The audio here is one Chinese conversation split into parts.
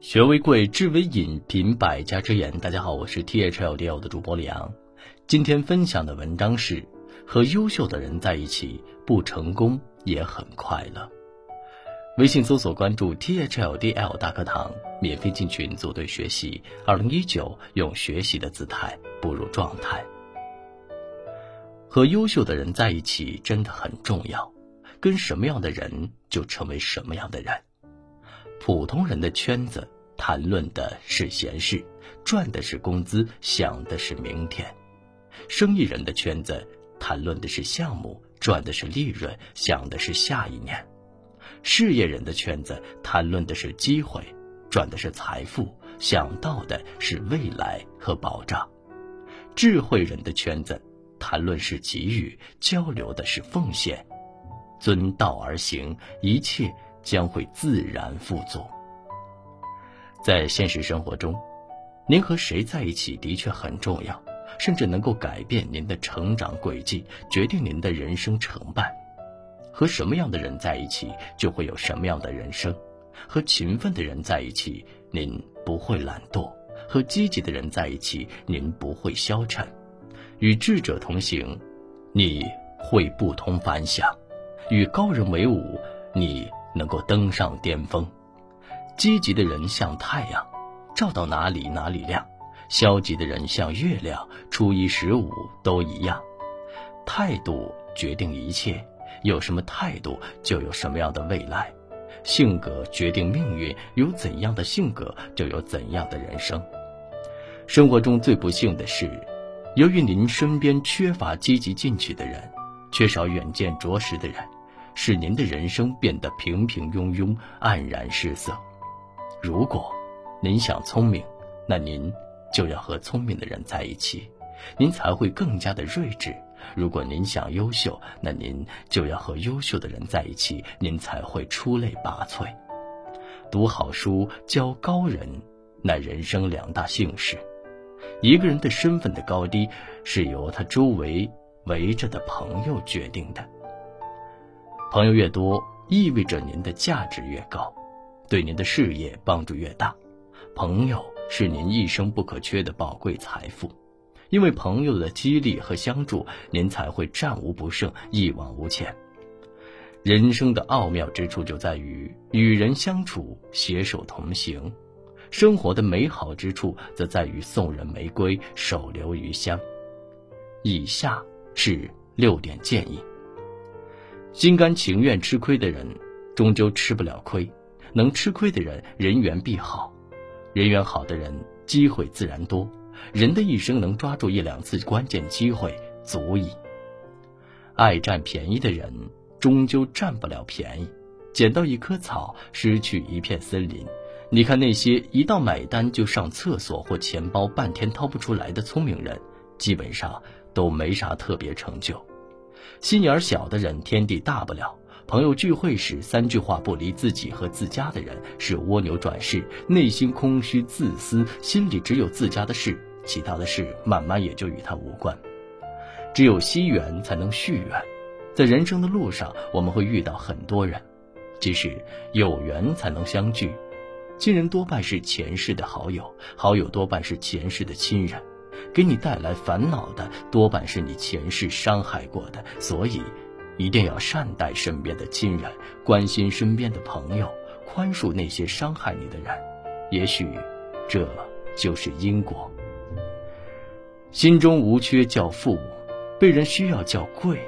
学为贵，知为引，品百家之言。大家好，我是 T H L D L 的主播李阳。今天分享的文章是：和优秀的人在一起，不成功也很快乐。微信搜索关注 T H L D L 大课堂，免费进群组队学习。二零一九，用学习的姿态步入状态。和优秀的人在一起真的很重要，跟什么样的人就成为什么样的人。普通人的圈子谈论的是闲事，赚的是工资，想的是明天；生意人的圈子谈论的是项目，赚的是利润，想的是下一年。事业人的圈子谈论的是机会，赚的是财富，想到的是未来和保障；智慧人的圈子谈论是给予，交流的是奉献。遵道而行，一切将会自然富足。在现实生活中，您和谁在一起的确很重要，甚至能够改变您的成长轨迹，决定您的人生成败。和什么样的人在一起，就会有什么样的人生。和勤奋的人在一起，您不会懒惰；和积极的人在一起，您不会消沉。与智者同行，你会不同凡响；与高人为伍，你能够登上巅峰。积极的人像太阳，照到哪里哪里亮；消极的人像月亮，初一十五都一样。态度决定一切。有什么态度，就有什么样的未来；性格决定命运，有怎样的性格，就有怎样的人生。生活中最不幸的是，由于您身边缺乏积极进取的人，缺少远见卓识的人，使您的人生变得平平庸庸、黯然失色。如果您想聪明，那您就要和聪明的人在一起，您才会更加的睿智。如果您想优秀，那您就要和优秀的人在一起，您才会出类拔萃。读好书，交高人，乃人生两大幸事。一个人的身份的高低，是由他周围围着的朋友决定的。朋友越多，意味着您的价值越高，对您的事业帮助越大。朋友是您一生不可缺的宝贵财富。因为朋友的激励和相助，您才会战无不胜、一往无前。人生的奥妙之处就在于与人相处、携手同行；生活的美好之处则在于送人玫瑰、手留余香。以下是六点建议：心甘情愿吃亏的人，终究吃不了亏；能吃亏的人，人缘必好；人缘好的人，机会自然多。人的一生能抓住一两次关键机会足矣。爱占便宜的人，终究占不了便宜。捡到一棵草，失去一片森林。你看那些一到买单就上厕所或钱包半天掏不出来的聪明人，基本上都没啥特别成就。心眼小的人，天地大不了。朋友聚会时，三句话不离自己和自家的人是蜗牛转世，内心空虚自私，心里只有自家的事，其他的事慢慢也就与他无关。只有惜缘才能续缘，在人生的路上，我们会遇到很多人，即使有缘才能相聚，亲人多半是前世的好友，好友多半是前世的亲人，给你带来烦恼的多半是你前世伤害过的，所以。一定要善待身边的亲人，关心身边的朋友，宽恕那些伤害你的人。也许，这就是因果。心中无缺叫富，被人需要叫贵。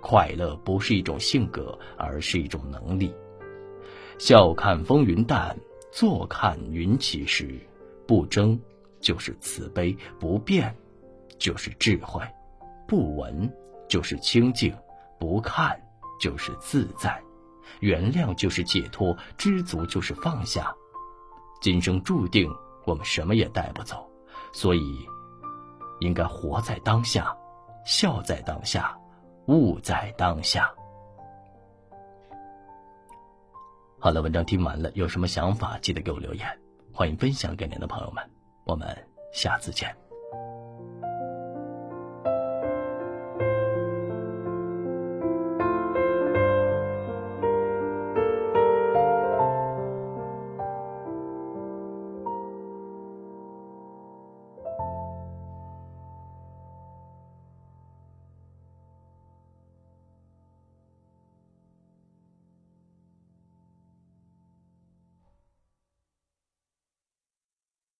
快乐不是一种性格，而是一种能力。笑看风云淡，坐看云起时。不争就是慈悲，不变就是智慧，不闻就是清净。不看就是自在，原谅就是解脱，知足就是放下。今生注定我们什么也带不走，所以应该活在当下，笑在当下，悟在当下。好了，文章听完了，有什么想法记得给我留言，欢迎分享给您的朋友们。我们下次见。